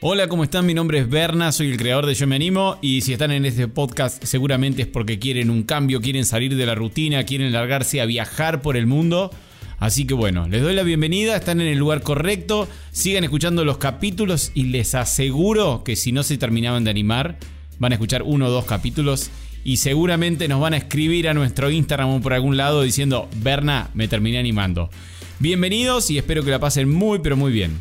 Hola, ¿cómo están? Mi nombre es Berna, soy el creador de Yo Me Animo y si están en este podcast seguramente es porque quieren un cambio, quieren salir de la rutina, quieren largarse a viajar por el mundo. Así que bueno, les doy la bienvenida, están en el lugar correcto, sigan escuchando los capítulos y les aseguro que si no se terminaban de animar, van a escuchar uno o dos capítulos y seguramente nos van a escribir a nuestro Instagram o por algún lado diciendo, Berna, me terminé animando. Bienvenidos y espero que la pasen muy pero muy bien.